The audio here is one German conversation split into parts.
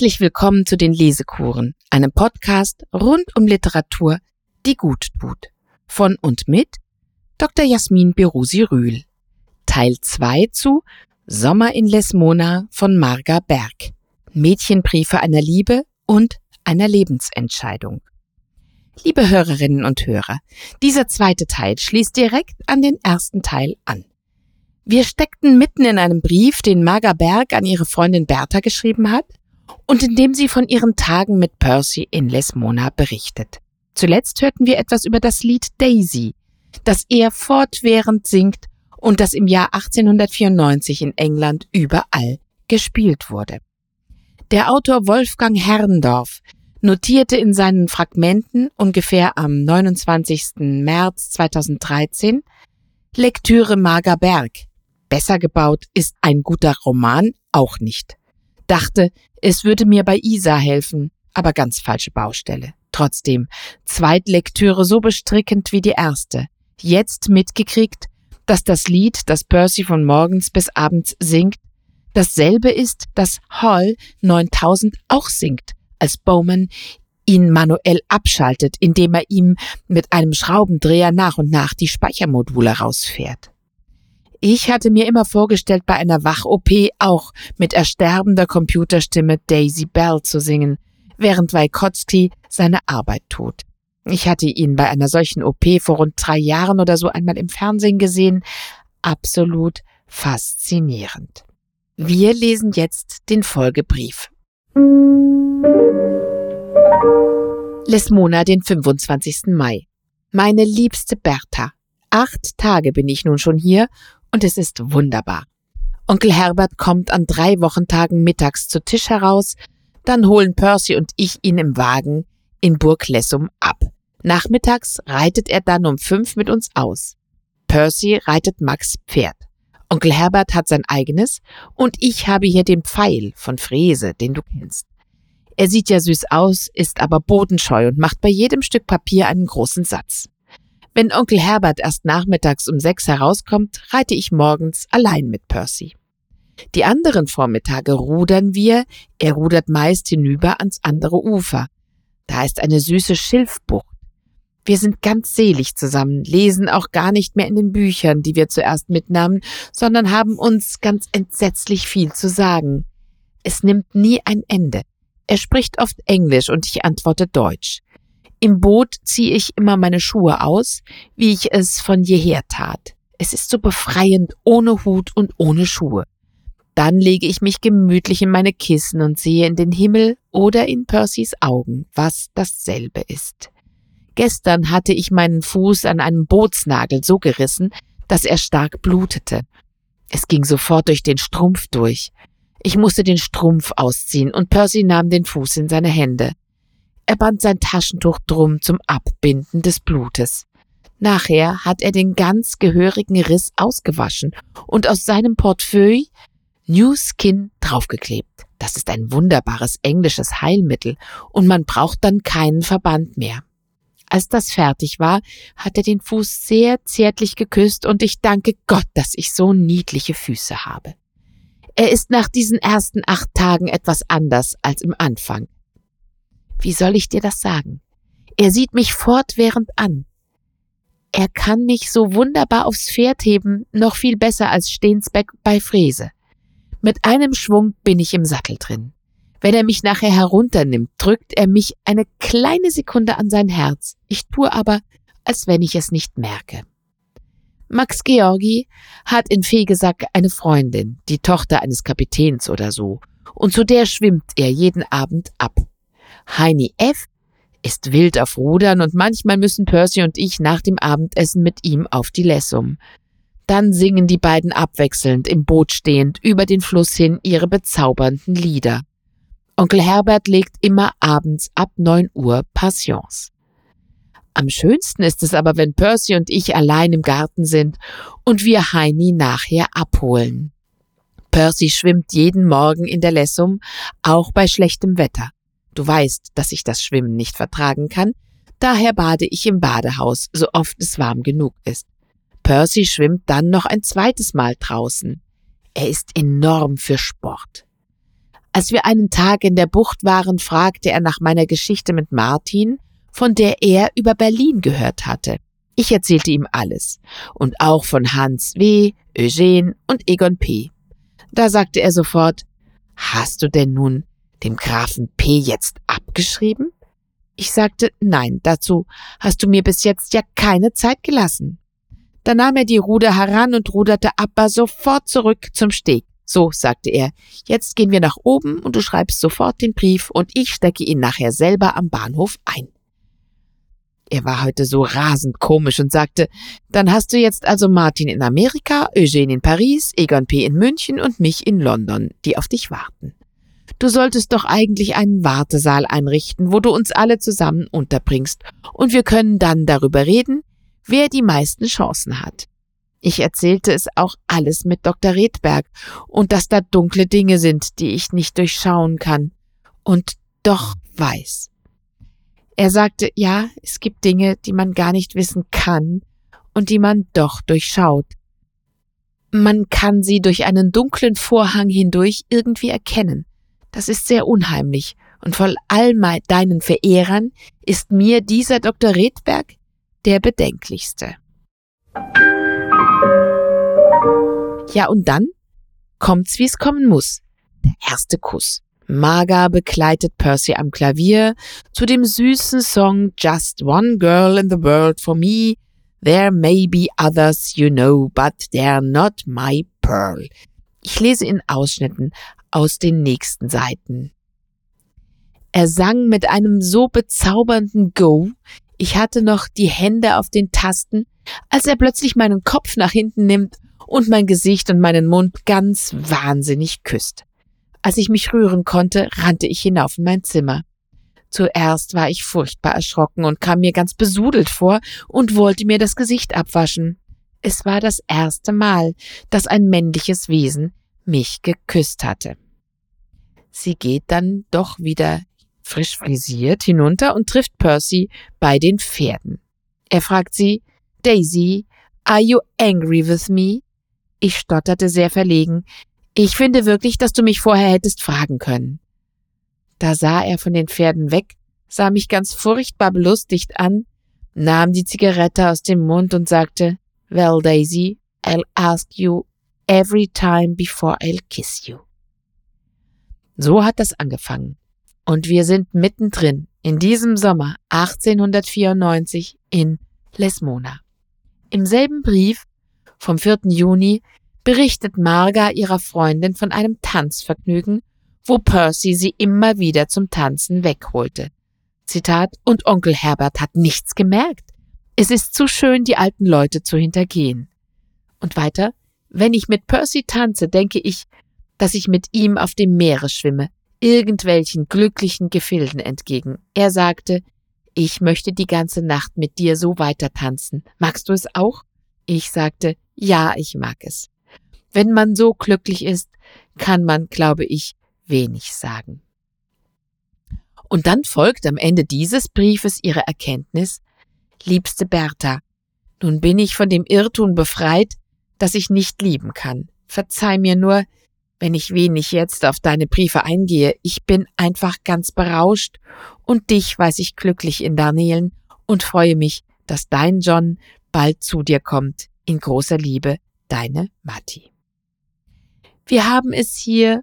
Herzlich willkommen zu den Lesekuren, einem Podcast rund um Literatur, die gut tut. Von und mit Dr. Jasmin Berusi Rühl. Teil 2 zu Sommer in Lesmona von Marga Berg. Mädchenbriefe einer Liebe und einer Lebensentscheidung. Liebe Hörerinnen und Hörer, dieser zweite Teil schließt direkt an den ersten Teil an. Wir steckten mitten in einem Brief, den Marga Berg an ihre Freundin Bertha geschrieben hat und in dem sie von ihren Tagen mit Percy in Lesmona berichtet. Zuletzt hörten wir etwas über das Lied Daisy, das er fortwährend singt und das im Jahr 1894 in England überall gespielt wurde. Der Autor Wolfgang Herrndorf notierte in seinen Fragmenten ungefähr am 29. März 2013 Lektüre Marga Berg. Besser gebaut ist ein guter Roman auch nicht. Dachte, es würde mir bei Isa helfen, aber ganz falsche Baustelle. Trotzdem, Zweitlektüre so bestrickend wie die erste. Jetzt mitgekriegt, dass das Lied, das Percy von morgens bis abends singt, dasselbe ist, das Hall 9000 auch singt, als Bowman ihn manuell abschaltet, indem er ihm mit einem Schraubendreher nach und nach die Speichermodule rausfährt. Ich hatte mir immer vorgestellt, bei einer Wach-OP auch mit ersterbender Computerstimme Daisy Bell zu singen, während Wykotsky seine Arbeit tut. Ich hatte ihn bei einer solchen OP vor rund drei Jahren oder so einmal im Fernsehen gesehen. Absolut faszinierend. Wir lesen jetzt den Folgebrief. Lesmona, den 25. Mai. Meine liebste Bertha. Acht Tage bin ich nun schon hier und es ist wunderbar. Onkel Herbert kommt an drei Wochentagen mittags zu Tisch heraus, dann holen Percy und ich ihn im Wagen in Burg Lessum ab. Nachmittags reitet er dann um fünf mit uns aus. Percy reitet Max Pferd. Onkel Herbert hat sein eigenes und ich habe hier den Pfeil von Frese, den du kennst. Er sieht ja süß aus, ist aber bodenscheu und macht bei jedem Stück Papier einen großen Satz. Wenn Onkel Herbert erst nachmittags um sechs herauskommt, reite ich morgens allein mit Percy. Die anderen Vormittage rudern wir, er rudert meist hinüber ans andere Ufer. Da ist eine süße Schilfbucht. Wir sind ganz selig zusammen, lesen auch gar nicht mehr in den Büchern, die wir zuerst mitnahmen, sondern haben uns ganz entsetzlich viel zu sagen. Es nimmt nie ein Ende. Er spricht oft Englisch und ich antworte Deutsch. Im Boot ziehe ich immer meine Schuhe aus, wie ich es von jeher tat. Es ist so befreiend ohne Hut und ohne Schuhe. Dann lege ich mich gemütlich in meine Kissen und sehe in den Himmel oder in Percys Augen, was dasselbe ist. Gestern hatte ich meinen Fuß an einem Bootsnagel so gerissen, dass er stark blutete. Es ging sofort durch den Strumpf durch. Ich musste den Strumpf ausziehen und Percy nahm den Fuß in seine Hände. Er band sein Taschentuch drum zum Abbinden des Blutes. Nachher hat er den ganz gehörigen Riss ausgewaschen und aus seinem Portefeuille New Skin draufgeklebt. Das ist ein wunderbares englisches Heilmittel und man braucht dann keinen Verband mehr. Als das fertig war, hat er den Fuß sehr zärtlich geküsst und ich danke Gott, dass ich so niedliche Füße habe. Er ist nach diesen ersten acht Tagen etwas anders als im Anfang. Wie soll ich dir das sagen? Er sieht mich fortwährend an. Er kann mich so wunderbar aufs Pferd heben, noch viel besser als Stehnsbeck bei Fräse. Mit einem Schwung bin ich im Sattel drin. Wenn er mich nachher herunternimmt, drückt er mich eine kleine Sekunde an sein Herz. Ich tue aber, als wenn ich es nicht merke. Max Georgi hat in Fegesack eine Freundin, die Tochter eines Kapitäns oder so, und zu der schwimmt er jeden Abend ab. Heini F. ist wild auf Rudern und manchmal müssen Percy und ich nach dem Abendessen mit ihm auf die Lessum. Dann singen die beiden abwechselnd im Boot stehend über den Fluss hin ihre bezaubernden Lieder. Onkel Herbert legt immer abends ab neun Uhr Passions. Am schönsten ist es aber, wenn Percy und ich allein im Garten sind und wir Heini nachher abholen. Percy schwimmt jeden Morgen in der Lessum, auch bei schlechtem Wetter. Du weißt, dass ich das Schwimmen nicht vertragen kann, daher bade ich im Badehaus, so oft es warm genug ist. Percy schwimmt dann noch ein zweites Mal draußen. Er ist enorm für Sport. Als wir einen Tag in der Bucht waren, fragte er nach meiner Geschichte mit Martin, von der er über Berlin gehört hatte. Ich erzählte ihm alles und auch von Hans W., Eugene und Egon P. Da sagte er sofort, Hast du denn nun dem Grafen P. jetzt abgeschrieben? Ich sagte, nein, dazu hast du mir bis jetzt ja keine Zeit gelassen. Da nahm er die Ruder heran und ruderte aber sofort zurück zum Steg. So, sagte er, jetzt gehen wir nach oben und du schreibst sofort den Brief und ich stecke ihn nachher selber am Bahnhof ein. Er war heute so rasend komisch und sagte, dann hast du jetzt also Martin in Amerika, Eugene in Paris, Egon P. in München und mich in London, die auf dich warten. Du solltest doch eigentlich einen Wartesaal einrichten, wo du uns alle zusammen unterbringst, und wir können dann darüber reden, wer die meisten Chancen hat. Ich erzählte es auch alles mit Dr. Redberg und dass da dunkle Dinge sind, die ich nicht durchschauen kann und doch weiß. Er sagte, ja, es gibt Dinge, die man gar nicht wissen kann und die man doch durchschaut. Man kann sie durch einen dunklen Vorhang hindurch irgendwie erkennen. Das ist sehr unheimlich, und von all deinen Verehrern ist mir dieser Dr. Redberg der bedenklichste. Ja, und dann kommt's, wie's kommen muss. Der erste Kuss. Marga begleitet Percy am Klavier zu dem süßen Song Just One Girl in the World for Me. There may be others you know, but they're not my pearl. Ich lese in Ausschnitten aus den nächsten Seiten. Er sang mit einem so bezaubernden Go, ich hatte noch die Hände auf den Tasten, als er plötzlich meinen Kopf nach hinten nimmt und mein Gesicht und meinen Mund ganz wahnsinnig küsst. Als ich mich rühren konnte, rannte ich hinauf in mein Zimmer. Zuerst war ich furchtbar erschrocken und kam mir ganz besudelt vor und wollte mir das Gesicht abwaschen. Es war das erste Mal, dass ein männliches Wesen mich geküsst hatte. Sie geht dann doch wieder frisch frisiert hinunter und trifft Percy bei den Pferden. Er fragt sie, Daisy, are you angry with me? Ich stotterte sehr verlegen, ich finde wirklich, dass du mich vorher hättest fragen können. Da sah er von den Pferden weg, sah mich ganz furchtbar belustigt an, nahm die Zigarette aus dem Mund und sagte, Well, Daisy, I'll ask you every time before I'll kiss you. So hat das angefangen. Und wir sind mittendrin in diesem Sommer 1894 in Lesmona. Im selben Brief vom 4. Juni berichtet Marga ihrer Freundin von einem Tanzvergnügen, wo Percy sie immer wieder zum Tanzen wegholte. Zitat, und Onkel Herbert hat nichts gemerkt. Es ist zu schön, die alten Leute zu hintergehen. Und weiter, wenn ich mit Percy tanze, denke ich, dass ich mit ihm auf dem Meere schwimme, irgendwelchen glücklichen Gefilden entgegen. Er sagte, ich möchte die ganze Nacht mit dir so weiter tanzen. Magst du es auch? Ich sagte, ja, ich mag es. Wenn man so glücklich ist, kann man, glaube ich, wenig sagen. Und dann folgt am Ende dieses Briefes ihre Erkenntnis, liebste Bertha, nun bin ich von dem Irrtum befreit, dass ich nicht lieben kann. Verzeih mir nur, wenn ich wenig jetzt auf deine Briefe eingehe. Ich bin einfach ganz berauscht und dich weiß ich glücklich in Darnelen und freue mich, dass dein John bald zu dir kommt. In großer Liebe, deine Matti. Wir haben es hier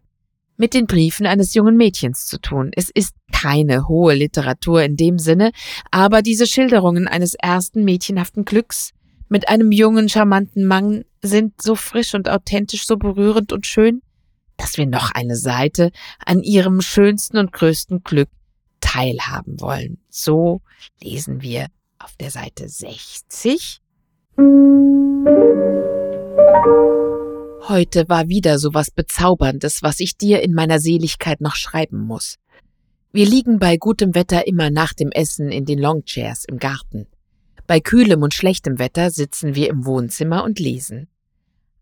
mit den Briefen eines jungen Mädchens zu tun. Es ist keine hohe Literatur in dem Sinne, aber diese Schilderungen eines ersten mädchenhaften Glücks mit einem jungen, charmanten Mann sind so frisch und authentisch, so berührend und schön, dass wir noch eine Seite an ihrem schönsten und größten Glück teilhaben wollen. So lesen wir auf der Seite 60. Heute war wieder so was Bezauberndes, was ich dir in meiner Seligkeit noch schreiben muss. Wir liegen bei gutem Wetter immer nach dem Essen in den Longchairs im Garten. Bei kühlem und schlechtem Wetter sitzen wir im Wohnzimmer und lesen.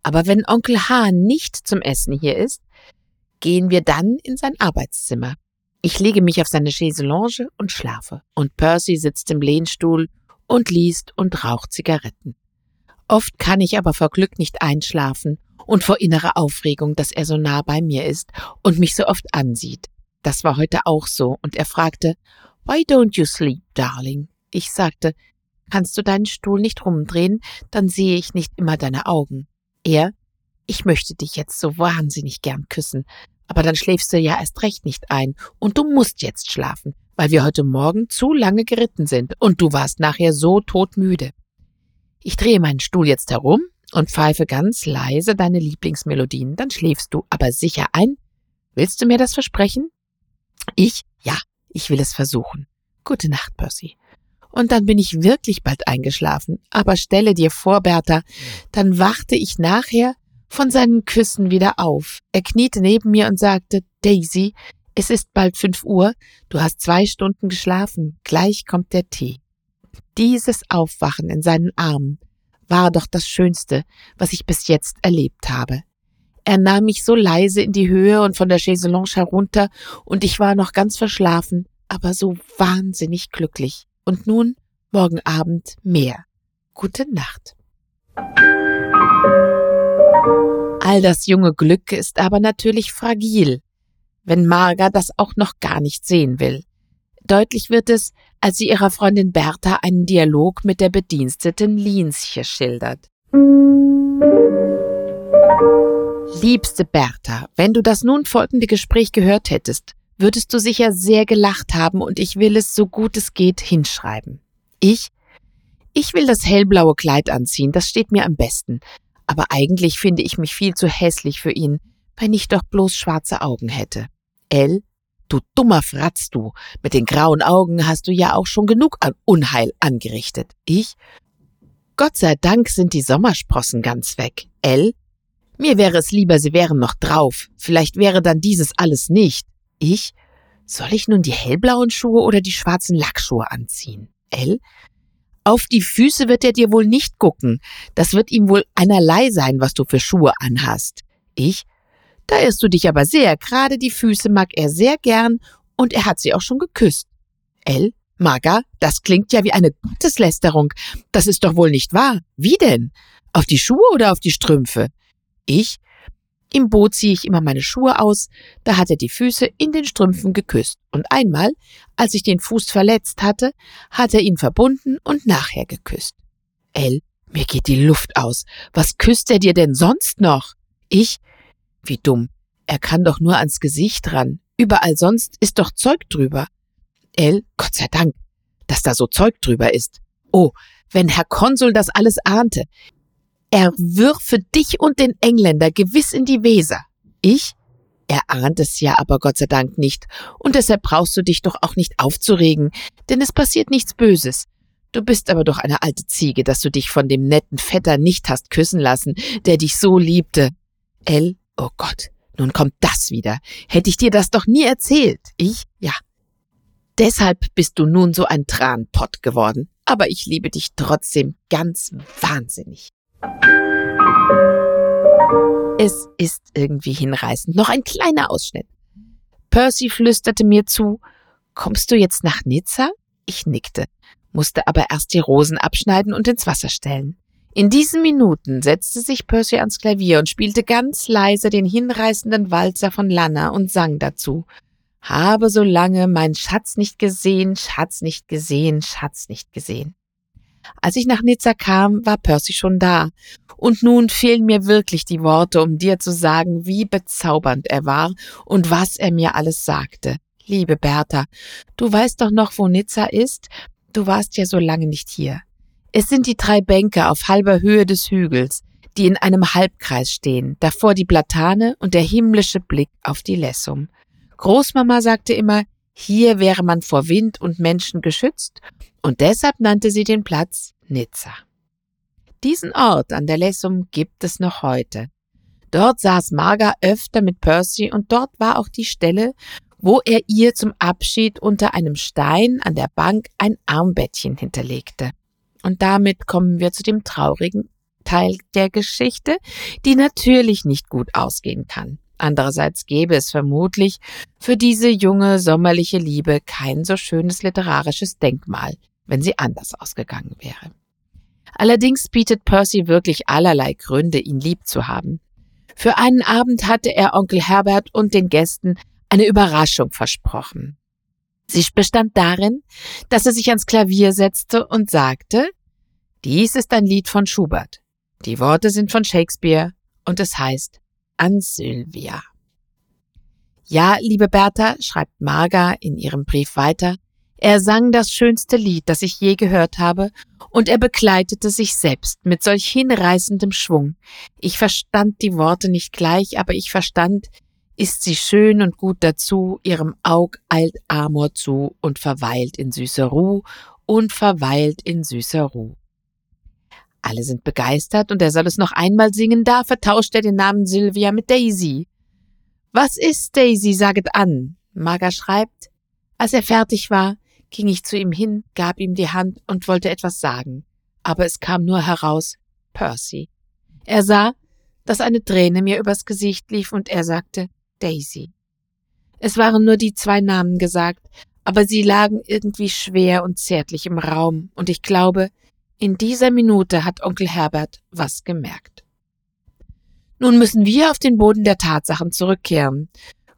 Aber wenn Onkel H. nicht zum Essen hier ist, gehen wir dann in sein Arbeitszimmer. Ich lege mich auf seine Chaiselonge und schlafe, und Percy sitzt im Lehnstuhl und liest und raucht Zigaretten. Oft kann ich aber vor Glück nicht einschlafen und vor innerer Aufregung, dass er so nah bei mir ist und mich so oft ansieht. Das war heute auch so, und er fragte, Why don't you sleep, darling? Ich sagte, Kannst du deinen Stuhl nicht rumdrehen, dann sehe ich nicht immer deine Augen. Er, ich möchte dich jetzt so wahnsinnig gern küssen, aber dann schläfst du ja erst recht nicht ein, und du musst jetzt schlafen, weil wir heute Morgen zu lange geritten sind, und du warst nachher so todmüde. Ich drehe meinen Stuhl jetzt herum und pfeife ganz leise deine Lieblingsmelodien, dann schläfst du aber sicher ein. Willst du mir das versprechen? Ich? Ja, ich will es versuchen. Gute Nacht, Percy. Und dann bin ich wirklich bald eingeschlafen. Aber stelle dir vor, Bertha, dann wachte ich nachher von seinen Küssen wieder auf. Er kniete neben mir und sagte, Daisy, es ist bald fünf Uhr, du hast zwei Stunden geschlafen, gleich kommt der Tee. Dieses Aufwachen in seinen Armen war doch das Schönste, was ich bis jetzt erlebt habe. Er nahm mich so leise in die Höhe und von der Chaiselonge herunter, und ich war noch ganz verschlafen, aber so wahnsinnig glücklich. Und nun morgen Abend mehr. Gute Nacht. All das junge Glück ist aber natürlich fragil, wenn Marga das auch noch gar nicht sehen will. Deutlich wird es, als sie ihrer Freundin Bertha einen Dialog mit der Bediensteten Lienschen schildert. Liebste Bertha, wenn du das nun folgende Gespräch gehört hättest, würdest du sicher sehr gelacht haben und ich will es so gut es geht hinschreiben. Ich? Ich will das hellblaue Kleid anziehen, das steht mir am besten. Aber eigentlich finde ich mich viel zu hässlich für ihn, wenn ich doch bloß schwarze Augen hätte. L, du dummer Fratz, du, mit den grauen Augen hast du ja auch schon genug an Unheil angerichtet. Ich? Gott sei Dank sind die Sommersprossen ganz weg. L, mir wäre es lieber, sie wären noch drauf. Vielleicht wäre dann dieses alles nicht. Ich? Soll ich nun die hellblauen Schuhe oder die schwarzen Lackschuhe anziehen? L? Auf die Füße wird er dir wohl nicht gucken. Das wird ihm wohl einerlei sein, was du für Schuhe anhast. Ich? Da irrst du dich aber sehr. Gerade die Füße mag er sehr gern und er hat sie auch schon geküsst. L? Marga, das klingt ja wie eine Gotteslästerung. Das ist doch wohl nicht wahr. Wie denn? Auf die Schuhe oder auf die Strümpfe? Ich? Im Boot ziehe ich immer meine Schuhe aus, da hat er die Füße in den Strümpfen geküsst. Und einmal, als ich den Fuß verletzt hatte, hat er ihn verbunden und nachher geküsst. El, mir geht die Luft aus. Was küsst er dir denn sonst noch? Ich? Wie dumm. Er kann doch nur ans Gesicht ran. Überall sonst ist doch Zeug drüber. El, Gott sei Dank, dass da so Zeug drüber ist. Oh, wenn Herr Konsul das alles ahnte. Er würfe dich und den Engländer gewiss in die Weser. Ich? Er ahnt es ja aber Gott sei Dank nicht, und deshalb brauchst du dich doch auch nicht aufzuregen, denn es passiert nichts Böses. Du bist aber doch eine alte Ziege, dass du dich von dem netten Vetter nicht hast küssen lassen, der dich so liebte. El, oh Gott, nun kommt das wieder. Hätte ich dir das doch nie erzählt. Ich? Ja. Deshalb bist du nun so ein Tranpott geworden. Aber ich liebe dich trotzdem ganz wahnsinnig. Es ist irgendwie hinreißend. Noch ein kleiner Ausschnitt. Percy flüsterte mir zu, kommst du jetzt nach Nizza? Ich nickte, musste aber erst die Rosen abschneiden und ins Wasser stellen. In diesen Minuten setzte sich Percy ans Klavier und spielte ganz leise den hinreißenden Walzer von Lana und sang dazu. Habe so lange mein Schatz nicht gesehen, Schatz nicht gesehen, Schatz nicht gesehen. Als ich nach Nizza kam, war Percy schon da. Und nun fehlen mir wirklich die Worte, um dir zu sagen, wie bezaubernd er war und was er mir alles sagte. Liebe Bertha, du weißt doch noch, wo Nizza ist? Du warst ja so lange nicht hier. Es sind die drei Bänke auf halber Höhe des Hügels, die in einem Halbkreis stehen, davor die Platane und der himmlische Blick auf die Lessum. Großmama sagte immer, hier wäre man vor Wind und Menschen geschützt und deshalb nannte sie den Platz Nizza. Diesen Ort an der Lessum gibt es noch heute. Dort saß Marga öfter mit Percy und dort war auch die Stelle, wo er ihr zum Abschied unter einem Stein an der Bank ein Armbettchen hinterlegte. Und damit kommen wir zu dem traurigen Teil der Geschichte, die natürlich nicht gut ausgehen kann. Andererseits gäbe es vermutlich für diese junge sommerliche Liebe kein so schönes literarisches Denkmal wenn sie anders ausgegangen wäre. Allerdings bietet Percy wirklich allerlei Gründe, ihn lieb zu haben. Für einen Abend hatte er Onkel Herbert und den Gästen eine Überraschung versprochen. Sie bestand darin, dass er sich ans Klavier setzte und sagte, dies ist ein Lied von Schubert. Die Worte sind von Shakespeare und es heißt An Sylvia. Ja, liebe Bertha, schreibt Marga in ihrem Brief weiter, er sang das schönste Lied, das ich je gehört habe, und er begleitete sich selbst mit solch hinreißendem Schwung. Ich verstand die Worte nicht gleich, aber ich verstand, ist sie schön und gut dazu, ihrem Aug eilt Amor zu und verweilt in süßer Ruh und verweilt in süßer Ruh. Alle sind begeistert und er soll es noch einmal singen, da vertauscht er den Namen Sylvia mit Daisy. Was ist Daisy, saget an. Marga schreibt, als er fertig war, ging ich zu ihm hin, gab ihm die Hand und wollte etwas sagen, aber es kam nur heraus Percy. Er sah, dass eine Träne mir übers Gesicht lief und er sagte Daisy. Es waren nur die zwei Namen gesagt, aber sie lagen irgendwie schwer und zärtlich im Raum, und ich glaube, in dieser Minute hat Onkel Herbert was gemerkt. Nun müssen wir auf den Boden der Tatsachen zurückkehren.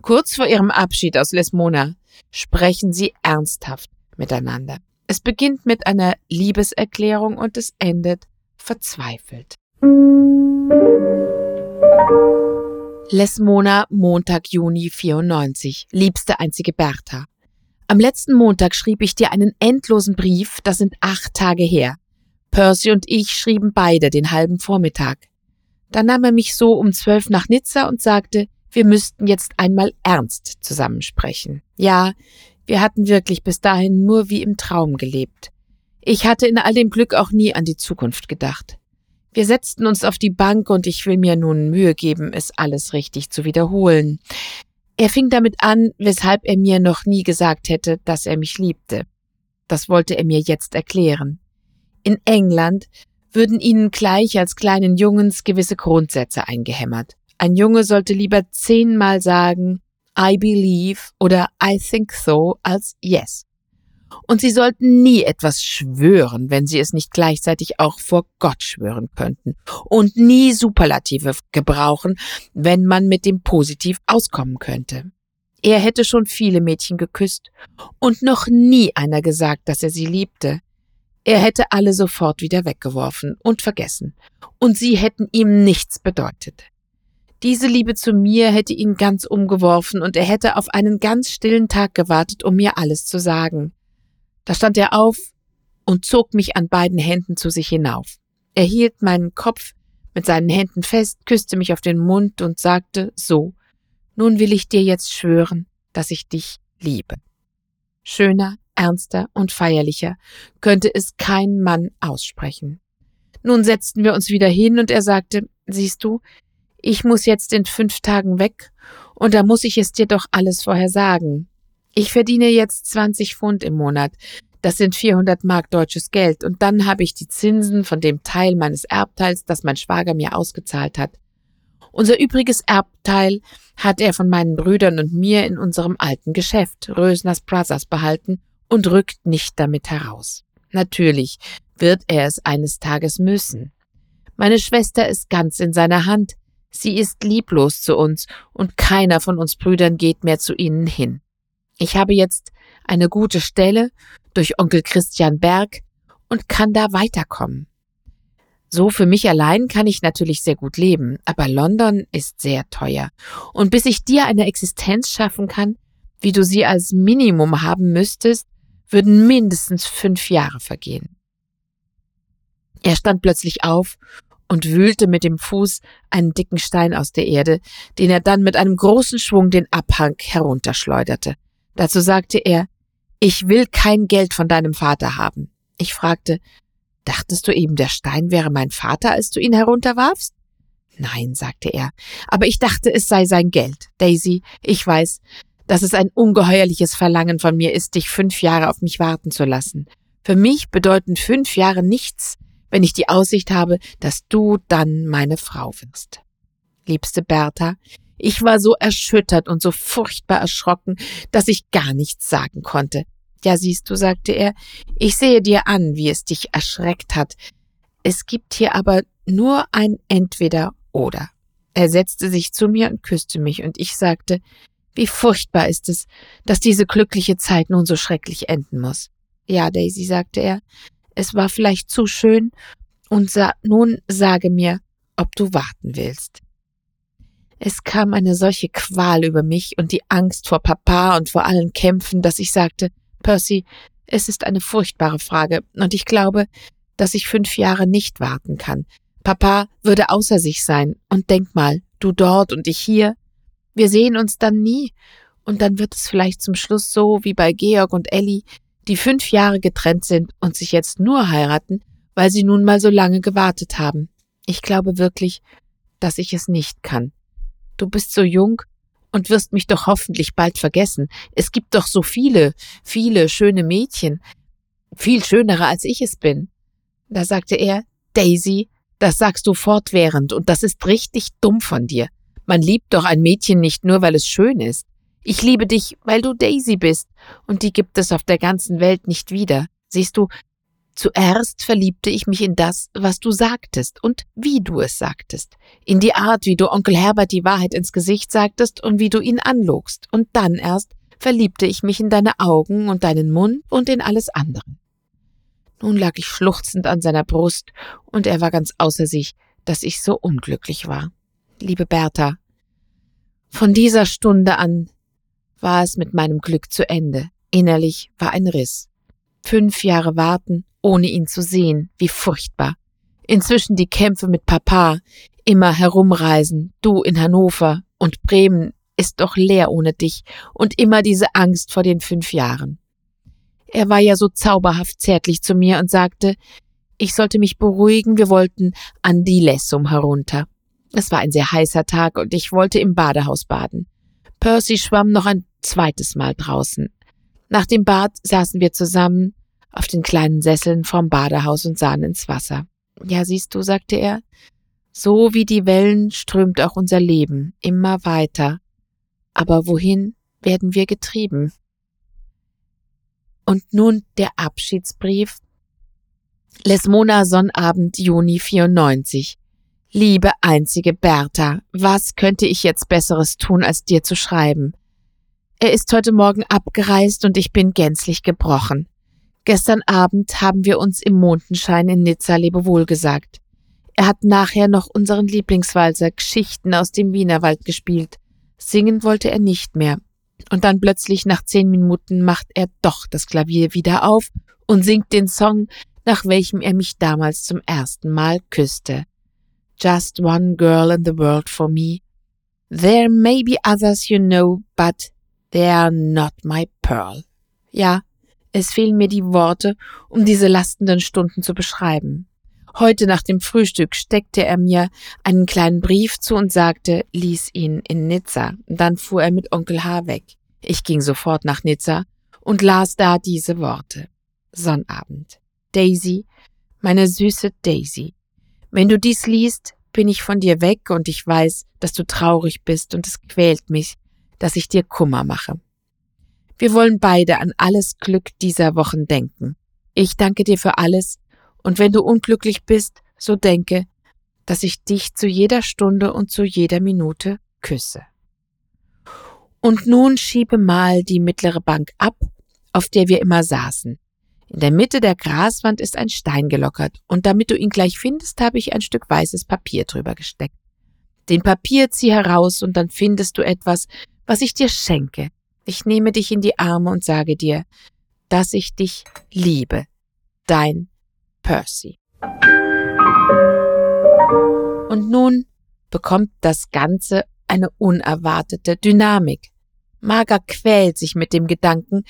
Kurz vor ihrem Abschied aus Lesmona sprechen sie ernsthaft miteinander. Es beginnt mit einer Liebeserklärung und es endet verzweifelt. Lesmona, Montag, Juni 94. Liebste einzige Bertha. Am letzten Montag schrieb ich dir einen endlosen Brief, das sind acht Tage her. Percy und ich schrieben beide den halben Vormittag. Dann nahm er mich so um zwölf nach Nizza und sagte, wir müssten jetzt einmal ernst zusammensprechen. Ja, wir hatten wirklich bis dahin nur wie im Traum gelebt. Ich hatte in all dem Glück auch nie an die Zukunft gedacht. Wir setzten uns auf die Bank und ich will mir nun Mühe geben, es alles richtig zu wiederholen. Er fing damit an, weshalb er mir noch nie gesagt hätte, dass er mich liebte. Das wollte er mir jetzt erklären. In England würden ihnen gleich als kleinen Jungens gewisse Grundsätze eingehämmert. Ein Junge sollte lieber zehnmal sagen, I believe oder I think so als yes. Und sie sollten nie etwas schwören, wenn sie es nicht gleichzeitig auch vor Gott schwören könnten. Und nie Superlative gebrauchen, wenn man mit dem Positiv auskommen könnte. Er hätte schon viele Mädchen geküsst und noch nie einer gesagt, dass er sie liebte. Er hätte alle sofort wieder weggeworfen und vergessen. Und sie hätten ihm nichts bedeutet. Diese Liebe zu mir hätte ihn ganz umgeworfen und er hätte auf einen ganz stillen Tag gewartet, um mir alles zu sagen. Da stand er auf und zog mich an beiden Händen zu sich hinauf. Er hielt meinen Kopf mit seinen Händen fest, küsste mich auf den Mund und sagte so, nun will ich dir jetzt schwören, dass ich dich liebe. Schöner, ernster und feierlicher könnte es kein Mann aussprechen. Nun setzten wir uns wieder hin und er sagte, siehst du, ich muss jetzt in fünf Tagen weg und da muss ich es dir doch alles vorher sagen. Ich verdiene jetzt 20 Pfund im Monat. Das sind 400 Mark deutsches Geld und dann habe ich die Zinsen von dem Teil meines Erbteils, das mein Schwager mir ausgezahlt hat. Unser übriges Erbteil hat er von meinen Brüdern und mir in unserem alten Geschäft Rösners Brothers behalten und rückt nicht damit heraus. Natürlich wird er es eines Tages müssen. Meine Schwester ist ganz in seiner Hand, Sie ist lieblos zu uns und keiner von uns Brüdern geht mehr zu ihnen hin. Ich habe jetzt eine gute Stelle durch Onkel Christian Berg und kann da weiterkommen. So für mich allein kann ich natürlich sehr gut leben, aber London ist sehr teuer. Und bis ich dir eine Existenz schaffen kann, wie du sie als Minimum haben müsstest, würden mindestens fünf Jahre vergehen. Er stand plötzlich auf und wühlte mit dem Fuß einen dicken Stein aus der Erde, den er dann mit einem großen Schwung den Abhang herunterschleuderte. Dazu sagte er, ich will kein Geld von deinem Vater haben. Ich fragte, dachtest du eben, der Stein wäre mein Vater, als du ihn herunterwarfst? Nein, sagte er, aber ich dachte, es sei sein Geld. Daisy, ich weiß, dass es ein ungeheuerliches Verlangen von mir ist, dich fünf Jahre auf mich warten zu lassen. Für mich bedeuten fünf Jahre nichts, wenn ich die Aussicht habe, dass du dann meine Frau wirst. Liebste Bertha, ich war so erschüttert und so furchtbar erschrocken, dass ich gar nichts sagen konnte. Ja, siehst du, sagte er, ich sehe dir an, wie es dich erschreckt hat. Es gibt hier aber nur ein Entweder oder. Er setzte sich zu mir und küsste mich, und ich sagte, wie furchtbar ist es, dass diese glückliche Zeit nun so schrecklich enden muss. Ja, Daisy, sagte er, es war vielleicht zu schön, und sa nun sage mir, ob du warten willst. Es kam eine solche Qual über mich und die Angst vor Papa und vor allen Kämpfen, dass ich sagte, Percy, es ist eine furchtbare Frage, und ich glaube, dass ich fünf Jahre nicht warten kann. Papa würde außer sich sein, und denk mal, du dort und ich hier. Wir sehen uns dann nie, und dann wird es vielleicht zum Schluss so wie bei Georg und Ellie, die fünf Jahre getrennt sind und sich jetzt nur heiraten, weil sie nun mal so lange gewartet haben. Ich glaube wirklich, dass ich es nicht kann. Du bist so jung und wirst mich doch hoffentlich bald vergessen. Es gibt doch so viele, viele schöne Mädchen, viel schönere als ich es bin. Da sagte er, Daisy, das sagst du fortwährend und das ist richtig dumm von dir. Man liebt doch ein Mädchen nicht nur, weil es schön ist. Ich liebe dich, weil du Daisy bist, und die gibt es auf der ganzen Welt nicht wieder. Siehst du, Zuerst verliebte ich mich in das, was du sagtest und wie du es sagtest, in die Art, wie du Onkel Herbert die Wahrheit ins Gesicht sagtest und wie du ihn anlogst, und dann erst verliebte ich mich in deine Augen und deinen Mund und in alles andere. Nun lag ich schluchzend an seiner Brust, und er war ganz außer sich, dass ich so unglücklich war. Liebe Bertha, von dieser Stunde an war es mit meinem Glück zu Ende. Innerlich war ein Riss. Fünf Jahre warten, ohne ihn zu sehen, wie furchtbar. Inzwischen die Kämpfe mit Papa, immer herumreisen, du in Hannover und Bremen ist doch leer ohne dich und immer diese Angst vor den fünf Jahren. Er war ja so zauberhaft zärtlich zu mir und sagte, ich sollte mich beruhigen, wir wollten an die Lessum herunter. Es war ein sehr heißer Tag und ich wollte im Badehaus baden. Percy schwamm noch ein zweites Mal draußen. Nach dem Bad saßen wir zusammen, auf den kleinen Sesseln vorm Badehaus und sahen ins Wasser. Ja, siehst du, sagte er, so wie die Wellen strömt auch unser Leben immer weiter. Aber wohin werden wir getrieben? Und nun der Abschiedsbrief. Lesmona Sonnabend Juni 94. Liebe einzige Bertha, was könnte ich jetzt Besseres tun, als dir zu schreiben? Er ist heute Morgen abgereist und ich bin gänzlich gebrochen. Gestern Abend haben wir uns im Mondenschein in Nizza Lebewohl gesagt. Er hat nachher noch unseren Lieblingswalzer Geschichten aus dem Wienerwald gespielt. Singen wollte er nicht mehr. Und dann plötzlich nach zehn Minuten macht er doch das Klavier wieder auf und singt den Song, nach welchem er mich damals zum ersten Mal küsste. Just one girl in the world for me. There may be others you know, but they are not my pearl. Ja, es fehlen mir die Worte, um diese lastenden Stunden zu beschreiben. Heute nach dem Frühstück steckte er mir einen kleinen Brief zu und sagte, lies ihn in Nizza. Dann fuhr er mit Onkel H. weg. Ich ging sofort nach Nizza und las da diese Worte. Sonnabend. Daisy, meine süße Daisy. Wenn du dies liest, bin ich von dir weg und ich weiß, dass du traurig bist und es quält mich, dass ich dir Kummer mache. Wir wollen beide an alles Glück dieser Wochen denken. Ich danke dir für alles, und wenn du unglücklich bist, so denke, dass ich dich zu jeder Stunde und zu jeder Minute küsse. Und nun schiebe mal die mittlere Bank ab, auf der wir immer saßen. In der Mitte der Graswand ist ein Stein gelockert, und damit du ihn gleich findest, habe ich ein Stück weißes Papier drüber gesteckt. Den Papier zieh heraus, und dann findest du etwas, was ich dir schenke. Ich nehme dich in die Arme und sage dir, dass ich dich liebe. Dein Percy. Und nun bekommt das Ganze eine unerwartete Dynamik. Marga quält sich mit dem Gedanken,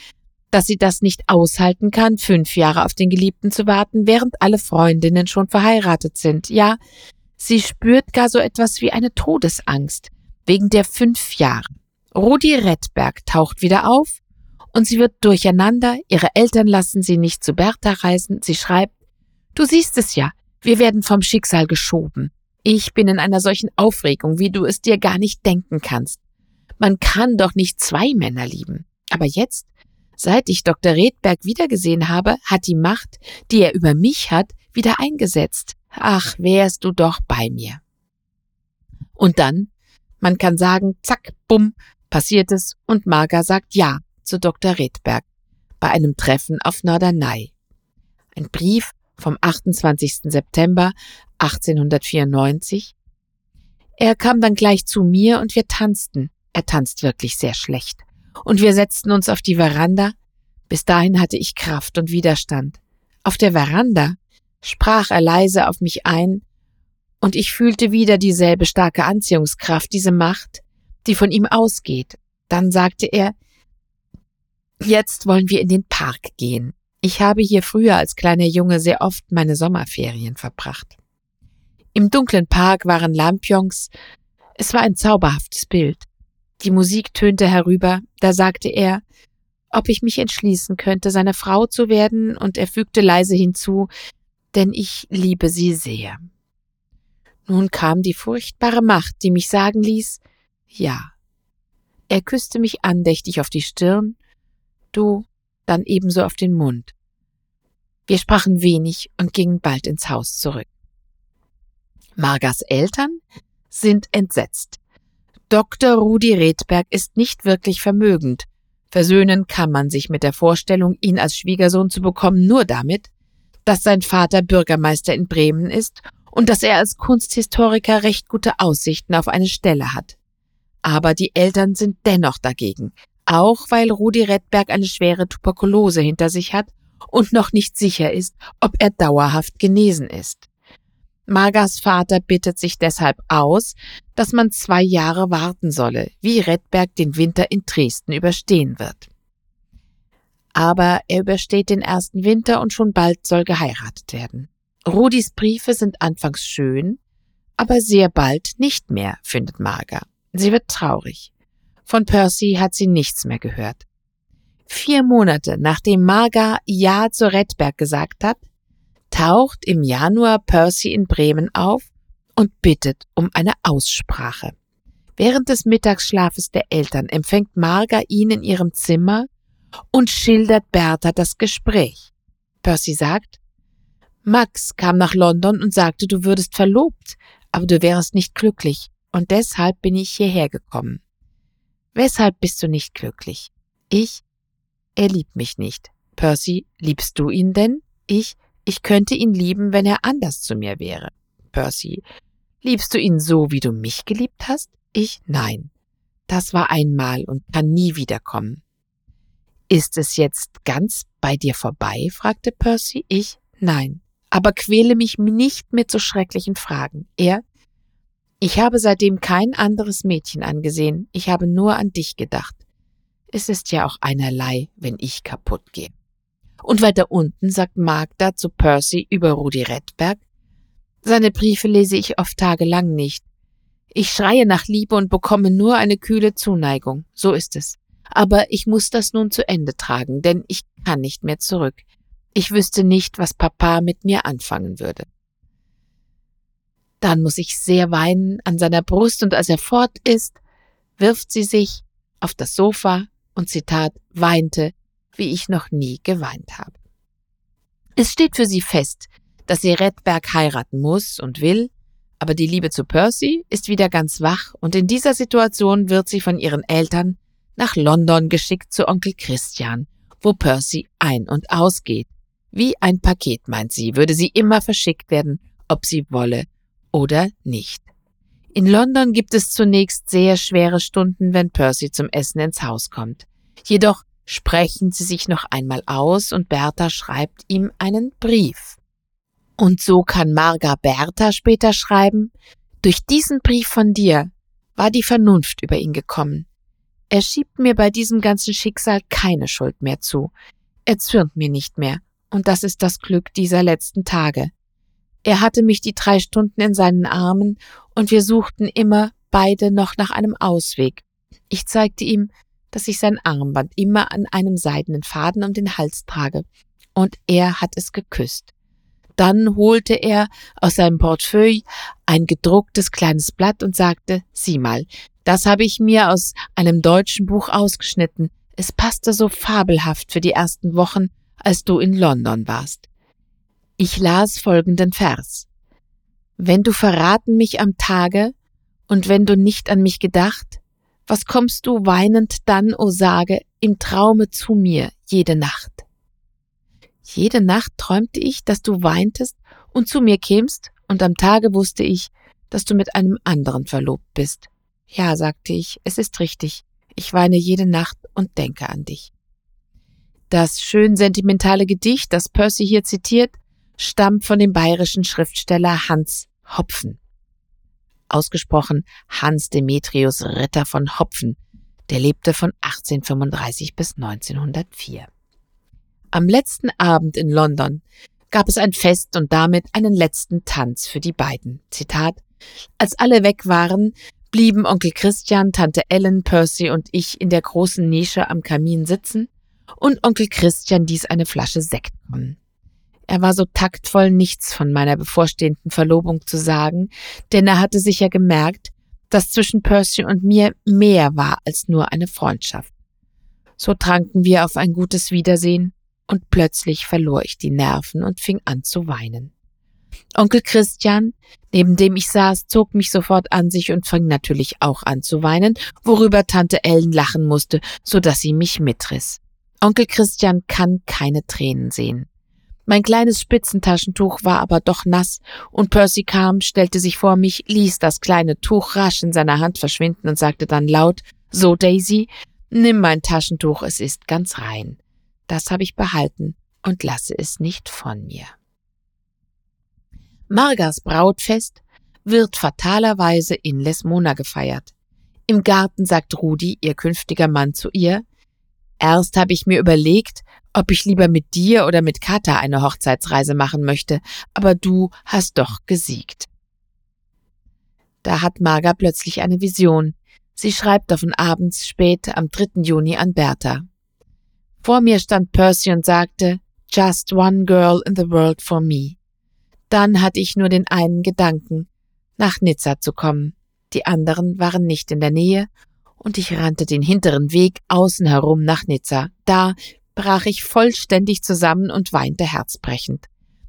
dass sie das nicht aushalten kann, fünf Jahre auf den Geliebten zu warten, während alle Freundinnen schon verheiratet sind. Ja, sie spürt gar so etwas wie eine Todesangst wegen der fünf Jahre. Rudi Redberg taucht wieder auf und sie wird durcheinander, ihre Eltern lassen sie nicht zu Bertha reisen, sie schreibt, du siehst es ja, wir werden vom Schicksal geschoben. Ich bin in einer solchen Aufregung, wie du es dir gar nicht denken kannst. Man kann doch nicht zwei Männer lieben. Aber jetzt, seit ich Dr. Redberg wiedergesehen habe, hat die Macht, die er über mich hat, wieder eingesetzt. Ach, wärst du doch bei mir. Und dann, man kann sagen, zack, bumm, passiert es und Marga sagt Ja zu Dr. Redberg bei einem Treffen auf Norderney. Ein Brief vom 28. September 1894. Er kam dann gleich zu mir und wir tanzten. Er tanzt wirklich sehr schlecht. Und wir setzten uns auf die Veranda. Bis dahin hatte ich Kraft und Widerstand. Auf der Veranda sprach er leise auf mich ein, und ich fühlte wieder dieselbe starke Anziehungskraft, diese Macht, die von ihm ausgeht. Dann sagte er, Jetzt wollen wir in den Park gehen. Ich habe hier früher als kleiner Junge sehr oft meine Sommerferien verbracht. Im dunklen Park waren Lampions. Es war ein zauberhaftes Bild. Die Musik tönte herüber, da sagte er, ob ich mich entschließen könnte, seine Frau zu werden, und er fügte leise hinzu, denn ich liebe sie sehr. Nun kam die furchtbare Macht, die mich sagen ließ, ja. Er küsste mich andächtig auf die Stirn, du dann ebenso auf den Mund. Wir sprachen wenig und gingen bald ins Haus zurück. Margas Eltern sind entsetzt. Dr. Rudi Redberg ist nicht wirklich vermögend. Versöhnen kann man sich mit der Vorstellung, ihn als Schwiegersohn zu bekommen, nur damit, dass sein Vater Bürgermeister in Bremen ist und dass er als Kunsthistoriker recht gute Aussichten auf eine Stelle hat. Aber die Eltern sind dennoch dagegen, auch weil Rudi Redberg eine schwere Tuberkulose hinter sich hat und noch nicht sicher ist, ob er dauerhaft genesen ist. Margas Vater bittet sich deshalb aus, dass man zwei Jahre warten solle, wie Redberg den Winter in Dresden überstehen wird. Aber er übersteht den ersten Winter und schon bald soll geheiratet werden. Rudis Briefe sind anfangs schön, aber sehr bald nicht mehr, findet Marga. Sie wird traurig. Von Percy hat sie nichts mehr gehört. Vier Monate nachdem Marga Ja zu Redberg gesagt hat, taucht im Januar Percy in Bremen auf und bittet um eine Aussprache. Während des Mittagsschlafes der Eltern empfängt Marga ihn in ihrem Zimmer und schildert Bertha das Gespräch. Percy sagt, Max kam nach London und sagte, du würdest verlobt, aber du wärst nicht glücklich, und deshalb bin ich hierher gekommen. Weshalb bist du nicht glücklich? Ich? Er liebt mich nicht. Percy, liebst du ihn denn? Ich? Ich könnte ihn lieben, wenn er anders zu mir wäre. Percy, liebst du ihn so, wie du mich geliebt hast? Ich? Nein. Das war einmal und kann nie wiederkommen. Ist es jetzt ganz bei dir vorbei? fragte Percy. Ich? Nein. Aber quäle mich nicht mit so schrecklichen Fragen. Er? Ich habe seitdem kein anderes Mädchen angesehen. Ich habe nur an dich gedacht. Es ist ja auch einerlei, wenn ich kaputt gehe. Und weiter unten sagt Magda zu Percy über Rudi Redberg, seine Briefe lese ich oft tagelang nicht. Ich schreie nach Liebe und bekomme nur eine kühle Zuneigung. So ist es. Aber ich muss das nun zu Ende tragen, denn ich kann nicht mehr zurück. Ich wüsste nicht, was Papa mit mir anfangen würde. Dann muss ich sehr weinen an seiner Brust und als er fort ist, wirft sie sich auf das Sofa und Zitat weinte wie ich noch nie geweint habe. Es steht für sie fest, dass sie Redberg heiraten muss und will, aber die Liebe zu Percy ist wieder ganz wach und in dieser Situation wird sie von ihren Eltern nach London geschickt zu Onkel Christian, wo Percy ein- und ausgeht. Wie ein Paket, meint sie, würde sie immer verschickt werden, ob sie wolle oder nicht. In London gibt es zunächst sehr schwere Stunden, wenn Percy zum Essen ins Haus kommt. Jedoch sprechen sie sich noch einmal aus und Bertha schreibt ihm einen Brief. Und so kann Marga Bertha später schreiben, durch diesen Brief von dir war die Vernunft über ihn gekommen. Er schiebt mir bei diesem ganzen Schicksal keine Schuld mehr zu. Er zürnt mir nicht mehr, und das ist das Glück dieser letzten Tage. Er hatte mich die drei Stunden in seinen Armen, und wir suchten immer beide noch nach einem Ausweg. Ich zeigte ihm, dass ich sein Armband immer an einem seidenen Faden um den Hals trage, und er hat es geküsst. Dann holte er aus seinem Portefeuille ein gedrucktes kleines Blatt und sagte, sieh mal, das habe ich mir aus einem deutschen Buch ausgeschnitten. Es passte so fabelhaft für die ersten Wochen, als du in London warst. Ich las folgenden Vers. Wenn du verraten mich am Tage Und wenn du nicht an mich gedacht, was kommst du weinend dann, o oh sage, im Traume zu mir jede Nacht? Jede Nacht träumte ich, dass du weintest und zu mir kämst, und am Tage wusste ich, dass du mit einem anderen verlobt bist. Ja, sagte ich, es ist richtig. Ich weine jede Nacht und denke an dich. Das schön sentimentale Gedicht, das Percy hier zitiert, stammt von dem bayerischen Schriftsteller Hans Hopfen. Ausgesprochen Hans Demetrius Ritter von Hopfen, der lebte von 1835 bis 1904. Am letzten Abend in London gab es ein Fest und damit einen letzten Tanz für die beiden. Zitat Als alle weg waren, blieben Onkel Christian, Tante Ellen, Percy und ich in der großen Nische am Kamin sitzen und Onkel Christian ließ eine Flasche Sekt kommen. Er war so taktvoll, nichts von meiner bevorstehenden Verlobung zu sagen, denn er hatte sicher gemerkt, dass zwischen Percy und mir mehr war als nur eine Freundschaft. So tranken wir auf ein gutes Wiedersehen, und plötzlich verlor ich die Nerven und fing an zu weinen. Onkel Christian, neben dem ich saß, zog mich sofort an sich und fing natürlich auch an zu weinen, worüber Tante Ellen lachen musste, so dass sie mich mitriss. Onkel Christian kann keine Tränen sehen. Mein kleines Spitzentaschentuch war aber doch nass, und Percy kam, stellte sich vor mich, ließ das kleine Tuch rasch in seiner Hand verschwinden und sagte dann laut So, Daisy, nimm mein Taschentuch, es ist ganz rein. Das habe ich behalten und lasse es nicht von mir. Margas Brautfest wird fatalerweise in Lesmona gefeiert. Im Garten sagt Rudi, ihr künftiger Mann, zu ihr, Erst habe ich mir überlegt, ob ich lieber mit dir oder mit Kata eine Hochzeitsreise machen möchte, aber du hast doch gesiegt. Da hat Marga plötzlich eine Vision. Sie schreibt davon abends spät am 3. Juni an Bertha. Vor mir stand Percy und sagte, Just one girl in the world for me. Dann hatte ich nur den einen Gedanken, nach Nizza zu kommen. Die anderen waren nicht in der Nähe, und ich rannte den hinteren Weg außen herum nach Nizza. Da brach ich vollständig zusammen und weinte herzbrechend.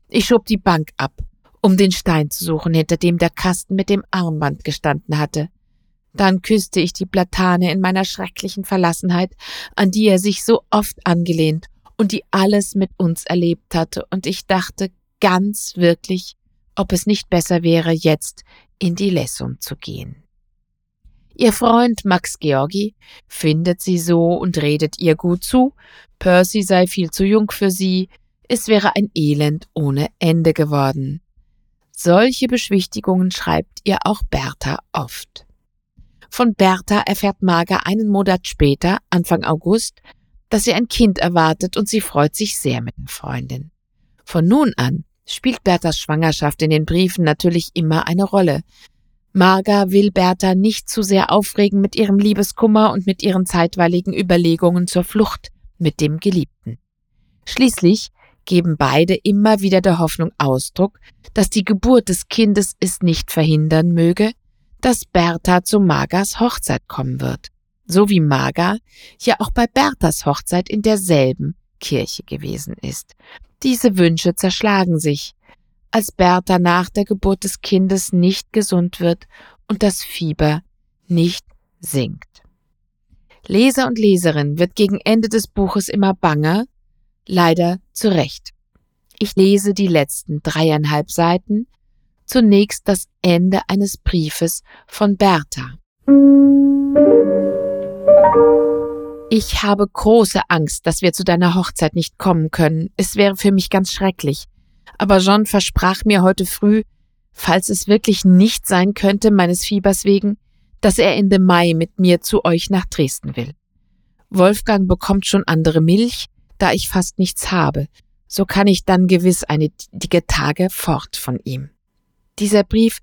Ich schob die Bank ab, um den Stein zu suchen, hinter dem der Kasten mit dem Armband gestanden hatte. Dann küsste ich die Platane in meiner schrecklichen Verlassenheit, an die er sich so oft angelehnt und die alles mit uns erlebt hatte, und ich dachte ganz wirklich, ob es nicht besser wäre, jetzt in die Lessung zu gehen. Ihr Freund Max Georgi findet sie so und redet ihr gut zu, Percy sei viel zu jung für sie, es wäre ein Elend ohne Ende geworden. Solche Beschwichtigungen schreibt ihr auch Bertha oft. Von Bertha erfährt Marga einen Monat später, Anfang August, dass sie ein Kind erwartet und sie freut sich sehr mit der Freundin. Von nun an spielt Berthas Schwangerschaft in den Briefen natürlich immer eine Rolle. Marga will Bertha nicht zu sehr aufregen mit ihrem Liebeskummer und mit ihren zeitweiligen Überlegungen zur Flucht mit dem Geliebten. Schließlich geben beide immer wieder der Hoffnung Ausdruck, dass die Geburt des Kindes es nicht verhindern möge, dass Bertha zu Margas Hochzeit kommen wird, so wie Marga ja auch bei Berthas Hochzeit in derselben Kirche gewesen ist. Diese Wünsche zerschlagen sich, als Bertha nach der Geburt des Kindes nicht gesund wird und das Fieber nicht sinkt. Leser und Leserin wird gegen Ende des Buches immer banger, leider zu Recht. Ich lese die letzten dreieinhalb Seiten, zunächst das Ende eines Briefes von Bertha. Ich habe große Angst, dass wir zu deiner Hochzeit nicht kommen können. Es wäre für mich ganz schrecklich. Aber John versprach mir heute früh, falls es wirklich nicht sein könnte, meines Fiebers wegen, dass er Ende Mai mit mir zu euch nach Dresden will. Wolfgang bekommt schon andere Milch, da ich fast nichts habe. So kann ich dann gewiss einige Tage fort von ihm. Dieser Brief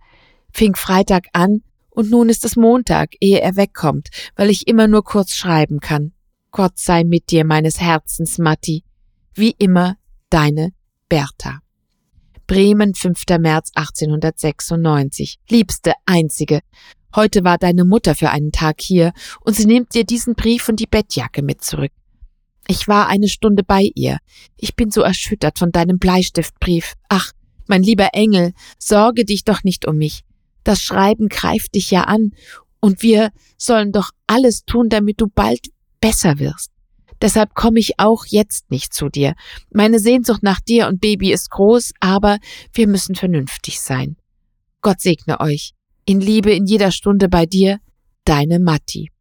fing Freitag an und nun ist es Montag, ehe er wegkommt, weil ich immer nur kurz schreiben kann. Gott sei mit dir, meines Herzens, Matti. Wie immer, deine Bertha. Bremen, 5. März 1896. Liebste, einzige. Heute war deine Mutter für einen Tag hier und sie nimmt dir diesen Brief und die Bettjacke mit zurück. Ich war eine Stunde bei ihr. Ich bin so erschüttert von deinem Bleistiftbrief. Ach, mein lieber Engel, sorge dich doch nicht um mich. Das Schreiben greift dich ja an, und wir sollen doch alles tun, damit du bald besser wirst. Deshalb komme ich auch jetzt nicht zu dir. Meine Sehnsucht nach dir und Baby ist groß, aber wir müssen vernünftig sein. Gott segne euch. In Liebe in jeder Stunde bei dir, deine Matti.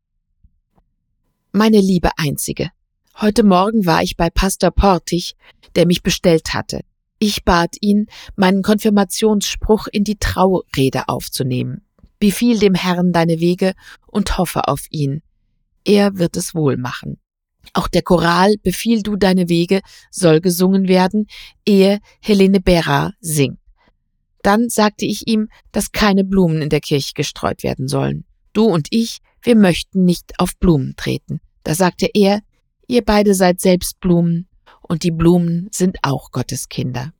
Meine liebe Einzige. Heute Morgen war ich bei Pastor Portig, der mich bestellt hatte. Ich bat ihn, meinen Konfirmationsspruch in die Traurede aufzunehmen. Befiehl dem Herrn deine Wege und hoffe auf ihn. Er wird es wohl machen. Auch der Choral Befiehl du deine Wege soll gesungen werden, ehe Helene Berra singt. Dann sagte ich ihm, dass keine Blumen in der Kirche gestreut werden sollen. Du und ich, wir möchten nicht auf Blumen treten. Da sagte er, ihr beide seid selbst Blumen und die Blumen sind auch Gottes Kinder.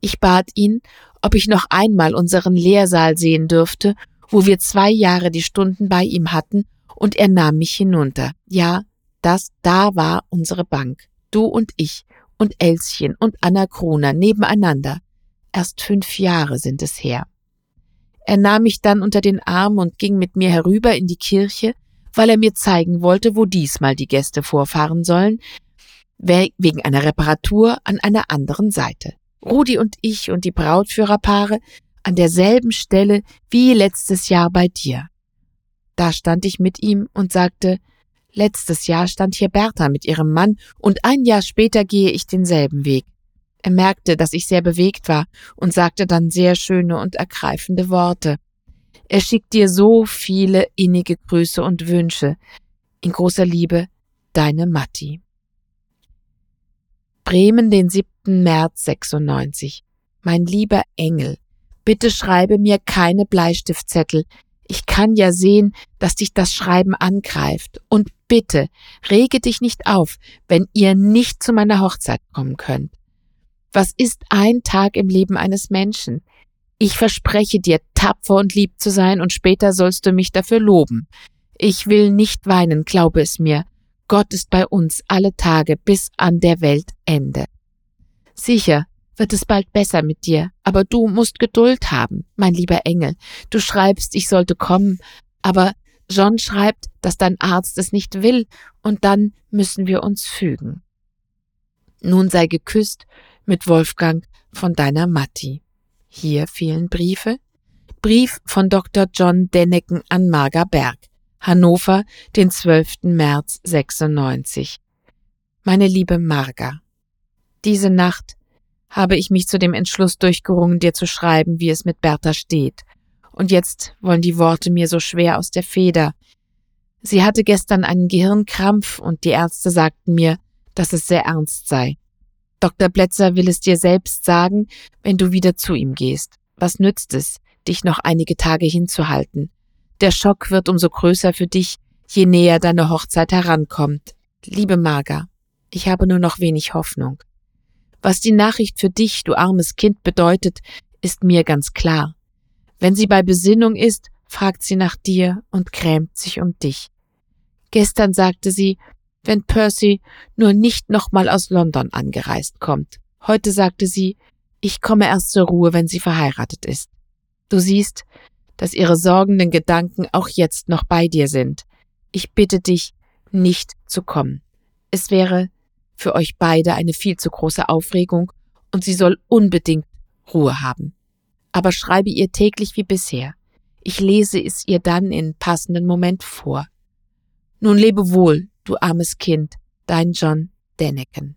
Ich bat ihn, ob ich noch einmal unseren Lehrsaal sehen dürfte, wo wir zwei Jahre die Stunden bei ihm hatten, und er nahm mich hinunter. Ja, das da war unsere Bank. Du und ich und Elschen und Anna Kroner nebeneinander. Erst fünf Jahre sind es her. Er nahm mich dann unter den Arm und ging mit mir herüber in die Kirche, weil er mir zeigen wollte, wo diesmal die Gäste vorfahren sollen, wegen einer Reparatur an einer anderen Seite. Rudi und ich und die Brautführerpaare an derselben Stelle wie letztes Jahr bei dir. Da stand ich mit ihm und sagte, letztes Jahr stand hier Bertha mit ihrem Mann und ein Jahr später gehe ich denselben Weg. Er merkte, dass ich sehr bewegt war und sagte dann sehr schöne und ergreifende Worte. Er schickt dir so viele innige Grüße und Wünsche. In großer Liebe, deine Matti. Bremen, den 7. März 96. Mein lieber Engel, bitte schreibe mir keine Bleistiftzettel. Ich kann ja sehen, dass dich das Schreiben angreift. Und bitte, rege dich nicht auf, wenn ihr nicht zu meiner Hochzeit kommen könnt. Was ist ein Tag im Leben eines Menschen? Ich verspreche dir, tapfer und lieb zu sein, und später sollst du mich dafür loben. Ich will nicht weinen, glaube es mir. Gott ist bei uns alle Tage bis an der Weltende. Sicher wird es bald besser mit dir, aber du musst Geduld haben, mein lieber Engel. Du schreibst, ich sollte kommen, aber John schreibt, dass dein Arzt es nicht will, und dann müssen wir uns fügen. Nun sei geküsst mit Wolfgang von deiner Matti. Hier fehlen Briefe. Brief von Dr. John Denneken an Marga Berg. Hannover, den 12. März 96. Meine liebe Marga, diese Nacht habe ich mich zu dem Entschluss durchgerungen, dir zu schreiben, wie es mit Bertha steht. Und jetzt wollen die Worte mir so schwer aus der Feder. Sie hatte gestern einen Gehirnkrampf und die Ärzte sagten mir, dass es sehr ernst sei. Dr. Plätzer will es dir selbst sagen, wenn du wieder zu ihm gehst. Was nützt es, dich noch einige Tage hinzuhalten? Der Schock wird umso größer für dich, je näher deine Hochzeit herankommt. Liebe Marga, ich habe nur noch wenig Hoffnung. Was die Nachricht für dich, du armes Kind, bedeutet, ist mir ganz klar. Wenn sie bei Besinnung ist, fragt sie nach dir und grämt sich um dich. Gestern sagte sie, wenn Percy nur nicht nochmal aus London angereist kommt. Heute sagte sie, ich komme erst zur Ruhe, wenn sie verheiratet ist. Du siehst, dass ihre sorgenden Gedanken auch jetzt noch bei dir sind. Ich bitte dich, nicht zu kommen. Es wäre für euch beide eine viel zu große Aufregung und sie soll unbedingt Ruhe haben. Aber schreibe ihr täglich wie bisher. Ich lese es ihr dann in passenden Moment vor. Nun lebe wohl, du armes Kind, dein John Denneken.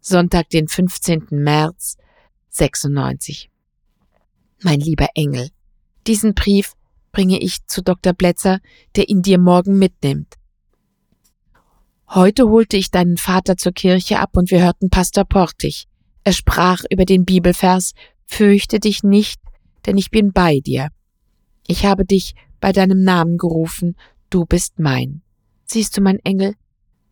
Sonntag, den 15. März 96. Mein lieber Engel, diesen Brief bringe ich zu Dr. Blätzer, der ihn dir morgen mitnimmt. Heute holte ich deinen Vater zur Kirche ab und wir hörten Pastor Portig. Er sprach über den Bibelvers Fürchte dich nicht, denn ich bin bei dir. Ich habe dich bei deinem Namen gerufen, du bist mein. Siehst du, mein Engel,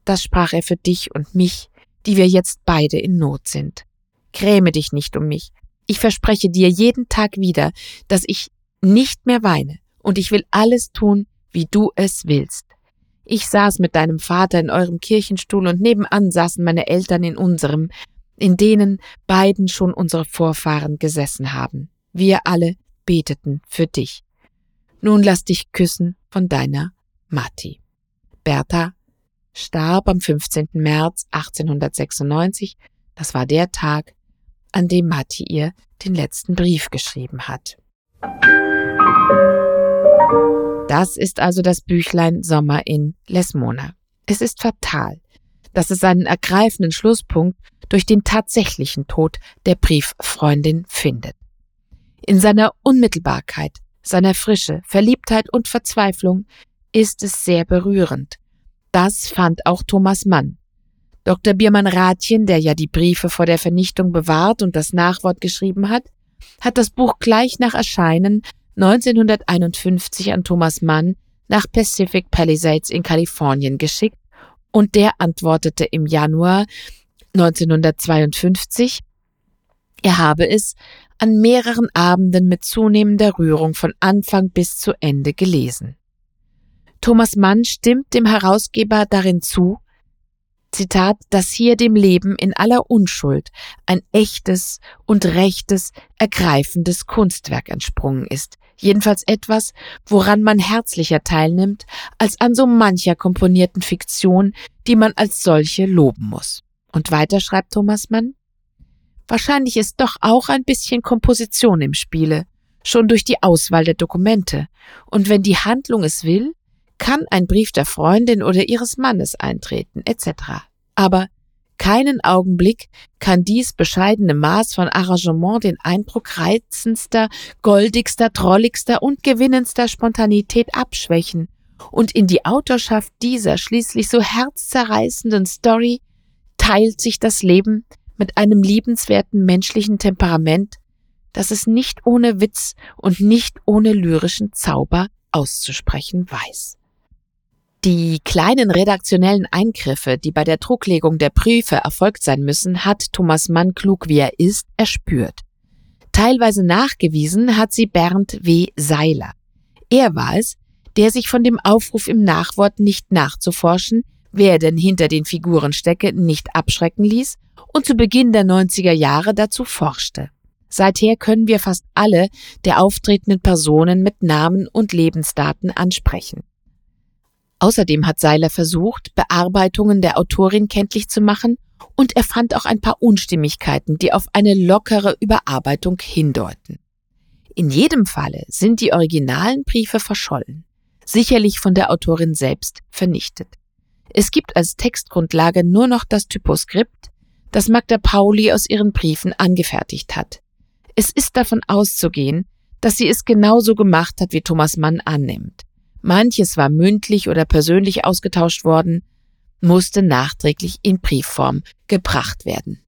das sprach er für dich und mich, die wir jetzt beide in Not sind. Gräme dich nicht um mich. Ich verspreche dir jeden Tag wieder, dass ich nicht mehr weine, und ich will alles tun, wie du es willst. Ich saß mit deinem Vater in eurem Kirchenstuhl und nebenan saßen meine Eltern in unserem, in denen beiden schon unsere Vorfahren gesessen haben. Wir alle beteten für dich. Nun lass dich küssen von deiner Matti. Bertha starb am 15. März 1896. Das war der Tag, an dem Matti ihr den letzten Brief geschrieben hat. Das ist also das Büchlein Sommer in Lesmona. Es ist fatal, dass es seinen ergreifenden Schlusspunkt durch den tatsächlichen Tod der Brieffreundin findet. In seiner Unmittelbarkeit, seiner Frische, Verliebtheit und Verzweiflung ist es sehr berührend. Das fand auch Thomas Mann. Dr. Biermann-Rathjen, der ja die Briefe vor der Vernichtung bewahrt und das Nachwort geschrieben hat, hat das Buch gleich nach Erscheinen 1951 an Thomas Mann nach Pacific Palisades in Kalifornien geschickt und der antwortete im Januar 1952, er habe es an mehreren Abenden mit zunehmender Rührung von Anfang bis zu Ende gelesen. Thomas Mann stimmt dem Herausgeber darin zu, Zitat, dass hier dem Leben in aller Unschuld ein echtes und rechtes, ergreifendes Kunstwerk entsprungen ist, jedenfalls etwas, woran man herzlicher teilnimmt, als an so mancher komponierten Fiktion, die man als solche loben muss. Und weiter schreibt Thomas Mann, Wahrscheinlich ist doch auch ein bisschen Komposition im Spiele, schon durch die Auswahl der Dokumente. Und wenn die Handlung es will, kann ein Brief der Freundin oder ihres Mannes eintreten, etc. Aber keinen Augenblick kann dies bescheidene Maß von Arrangement den Eindruck reizendster, goldigster, trolligster und gewinnendster Spontanität abschwächen und in die Autorschaft dieser schließlich so herzzerreißenden Story teilt sich das Leben mit einem liebenswerten menschlichen Temperament, das es nicht ohne Witz und nicht ohne lyrischen Zauber auszusprechen weiß. Die kleinen redaktionellen Eingriffe, die bei der Drucklegung der Briefe erfolgt sein müssen, hat Thomas Mann, klug wie er ist, erspürt. Teilweise nachgewiesen hat sie Bernd W. Seiler. Er war es, der sich von dem Aufruf im Nachwort nicht nachzuforschen, wer denn hinter den Figuren stecke, nicht abschrecken ließ und zu Beginn der 90er Jahre dazu forschte. Seither können wir fast alle der auftretenden Personen mit Namen und Lebensdaten ansprechen. Außerdem hat Seiler versucht, Bearbeitungen der Autorin kenntlich zu machen und er fand auch ein paar Unstimmigkeiten, die auf eine lockere Überarbeitung hindeuten. In jedem Falle sind die originalen Briefe verschollen, sicherlich von der Autorin selbst vernichtet. Es gibt als Textgrundlage nur noch das Typoskript, das Magda Pauli aus ihren Briefen angefertigt hat. Es ist davon auszugehen, dass sie es genauso gemacht hat, wie Thomas Mann annimmt. Manches war mündlich oder persönlich ausgetauscht worden, musste nachträglich in Briefform gebracht werden.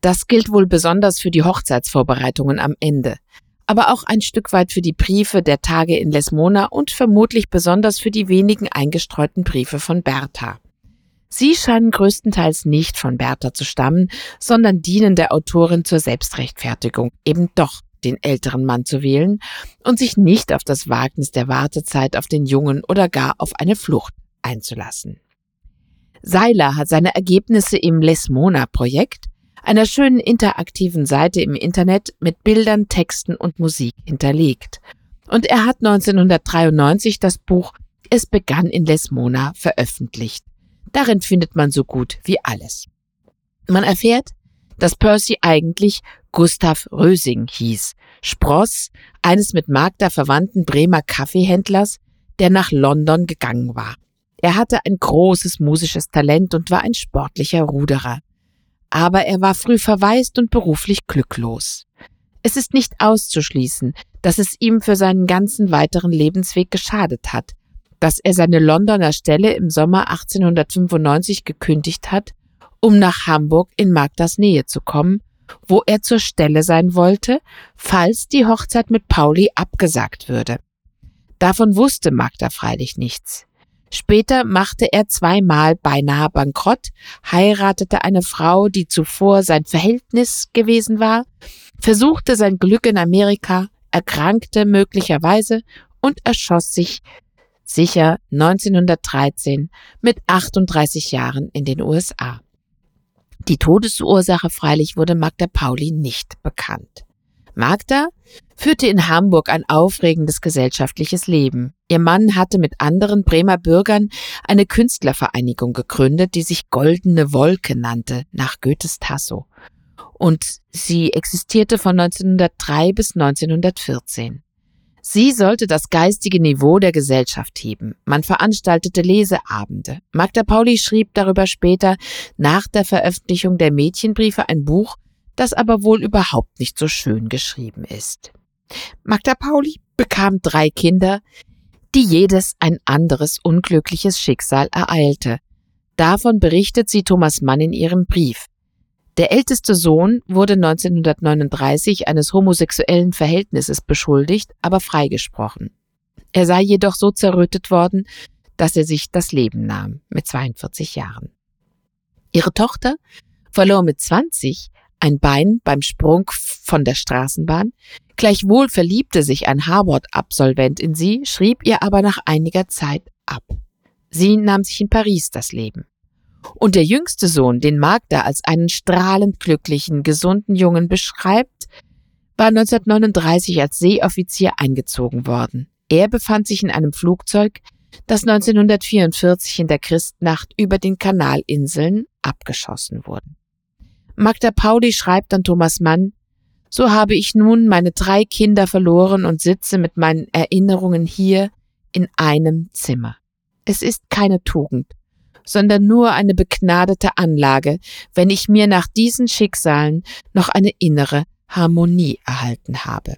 Das gilt wohl besonders für die Hochzeitsvorbereitungen am Ende, aber auch ein Stück weit für die Briefe der Tage in Lesmona und vermutlich besonders für die wenigen eingestreuten Briefe von Bertha. Sie scheinen größtenteils nicht von Bertha zu stammen, sondern dienen der Autorin zur Selbstrechtfertigung, eben doch den älteren Mann zu wählen und sich nicht auf das Wagnis der Wartezeit auf den Jungen oder gar auf eine Flucht einzulassen. Seiler hat seine Ergebnisse im Lesmona-Projekt, einer schönen interaktiven Seite im Internet mit Bildern, Texten und Musik hinterlegt. Und er hat 1993 das Buch Es begann in Lesmona veröffentlicht. Darin findet man so gut wie alles. Man erfährt, dass Percy eigentlich Gustav Rösing hieß, Spross eines mit Magda verwandten Bremer Kaffeehändlers, der nach London gegangen war. Er hatte ein großes musisches Talent und war ein sportlicher Ruderer. Aber er war früh verwaist und beruflich glücklos. Es ist nicht auszuschließen, dass es ihm für seinen ganzen weiteren Lebensweg geschadet hat, dass er seine Londoner Stelle im Sommer 1895 gekündigt hat, um nach Hamburg in Magdas Nähe zu kommen, wo er zur Stelle sein wollte, falls die Hochzeit mit Pauli abgesagt würde. Davon wusste Magda freilich nichts. Später machte er zweimal beinahe bankrott, heiratete eine Frau, die zuvor sein Verhältnis gewesen war, versuchte sein Glück in Amerika, erkrankte möglicherweise und erschoss sich sicher 1913 mit 38 Jahren in den USA. Die Todesursache freilich wurde Magda Pauli nicht bekannt. Magda führte in Hamburg ein aufregendes gesellschaftliches Leben. Ihr Mann hatte mit anderen Bremer Bürgern eine Künstlervereinigung gegründet, die sich Goldene Wolke nannte, nach Goethes Tasso. Und sie existierte von 1903 bis 1914. Sie sollte das geistige Niveau der Gesellschaft heben. Man veranstaltete Leseabende. Magda Pauli schrieb darüber später nach der Veröffentlichung der Mädchenbriefe ein Buch, das aber wohl überhaupt nicht so schön geschrieben ist. Magda Pauli bekam drei Kinder, die jedes ein anderes unglückliches Schicksal ereilte. Davon berichtet sie Thomas Mann in ihrem Brief. Der älteste Sohn wurde 1939 eines homosexuellen Verhältnisses beschuldigt, aber freigesprochen. Er sei jedoch so zerrüttet worden, dass er sich das Leben nahm, mit 42 Jahren. Ihre Tochter verlor mit 20 ein Bein beim Sprung von der Straßenbahn. Gleichwohl verliebte sich ein Harvard-Absolvent in sie, schrieb ihr aber nach einiger Zeit ab. Sie nahm sich in Paris das Leben. Und der jüngste Sohn, den Magda als einen strahlend glücklichen, gesunden Jungen beschreibt, war 1939 als Seeoffizier eingezogen worden. Er befand sich in einem Flugzeug, das 1944 in der Christnacht über den Kanalinseln abgeschossen wurde. Magda Pauli schreibt an Thomas Mann, so habe ich nun meine drei Kinder verloren und sitze mit meinen Erinnerungen hier in einem Zimmer. Es ist keine Tugend, sondern nur eine begnadete Anlage, wenn ich mir nach diesen Schicksalen noch eine innere Harmonie erhalten habe.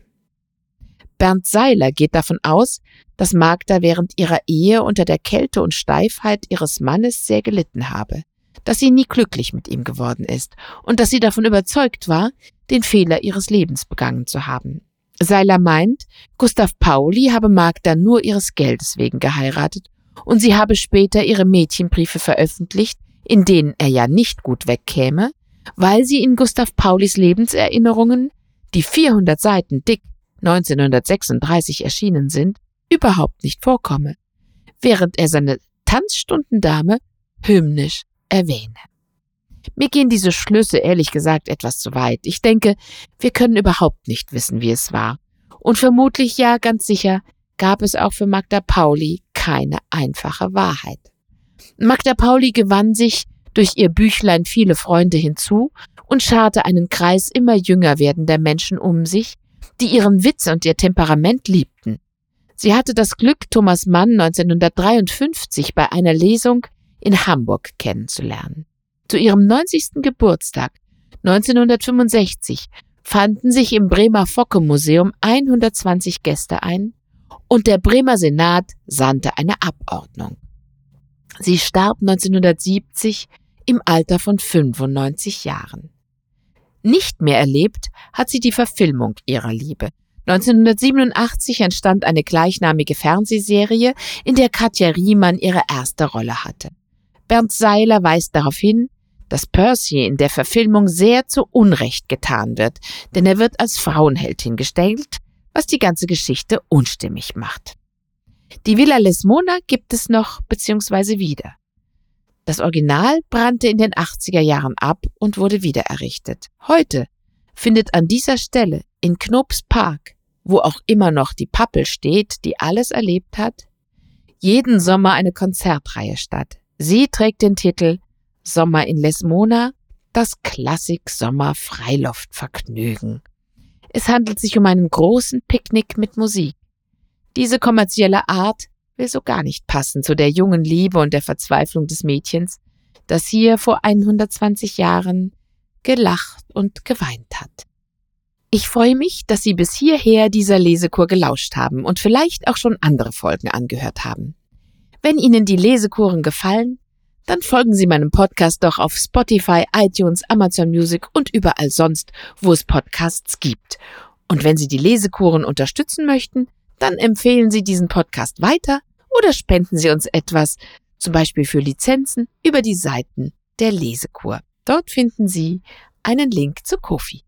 Bernd Seiler geht davon aus, dass Magda während ihrer Ehe unter der Kälte und Steifheit ihres Mannes sehr gelitten habe, dass sie nie glücklich mit ihm geworden ist und dass sie davon überzeugt war, den Fehler ihres Lebens begangen zu haben. Seiler meint, Gustav Pauli habe Magda nur ihres Geldes wegen geheiratet und sie habe später ihre Mädchenbriefe veröffentlicht, in denen er ja nicht gut wegkäme, weil sie in Gustav Paulis Lebenserinnerungen, die 400 Seiten dick 1936 erschienen sind, überhaupt nicht vorkomme, während er seine Tanzstundendame hymnisch erwähne. Mir gehen diese Schlüsse ehrlich gesagt etwas zu weit. Ich denke, wir können überhaupt nicht wissen, wie es war. Und vermutlich ja ganz sicher gab es auch für Magda Pauli keine einfache Wahrheit. Magda Pauli gewann sich durch ihr Büchlein viele Freunde hinzu und scharte einen Kreis immer jünger werdender Menschen um sich, die ihren Witz und ihr Temperament liebten. Sie hatte das Glück, Thomas Mann 1953 bei einer Lesung in Hamburg kennenzulernen. Zu ihrem 90. Geburtstag 1965 fanden sich im Bremer Focke Museum 120 Gäste ein und der Bremer Senat sandte eine Abordnung. Sie starb 1970 im Alter von 95 Jahren. Nicht mehr erlebt hat sie die Verfilmung ihrer Liebe. 1987 entstand eine gleichnamige Fernsehserie, in der Katja Riemann ihre erste Rolle hatte. Bernd Seiler weist darauf hin, dass Percy in der Verfilmung sehr zu Unrecht getan wird, denn er wird als Frauenheld hingestellt, was die ganze Geschichte unstimmig macht. Die Villa Lesmona gibt es noch bzw. wieder. Das Original brannte in den 80er Jahren ab und wurde wieder errichtet. Heute findet an dieser Stelle in Knopfs Park, wo auch immer noch die Pappel steht, die alles erlebt hat, jeden Sommer eine Konzertreihe statt. Sie trägt den Titel Sommer in Lesmona, das Klassik Sommer Freiluftvergnügen. Es handelt sich um einen großen Picknick mit Musik. Diese kommerzielle Art will so gar nicht passen zu der jungen Liebe und der Verzweiflung des Mädchens, das hier vor 120 Jahren gelacht und geweint hat. Ich freue mich, dass Sie bis hierher dieser Lesekur gelauscht haben und vielleicht auch schon andere Folgen angehört haben. Wenn Ihnen die Lesekuren gefallen, dann folgen Sie meinem Podcast doch auf Spotify, iTunes, Amazon Music und überall sonst, wo es Podcasts gibt. Und wenn Sie die Lesekuren unterstützen möchten, dann empfehlen Sie diesen Podcast weiter oder spenden Sie uns etwas, zum Beispiel für Lizenzen, über die Seiten der Lesekur. Dort finden Sie einen Link zu Kofi.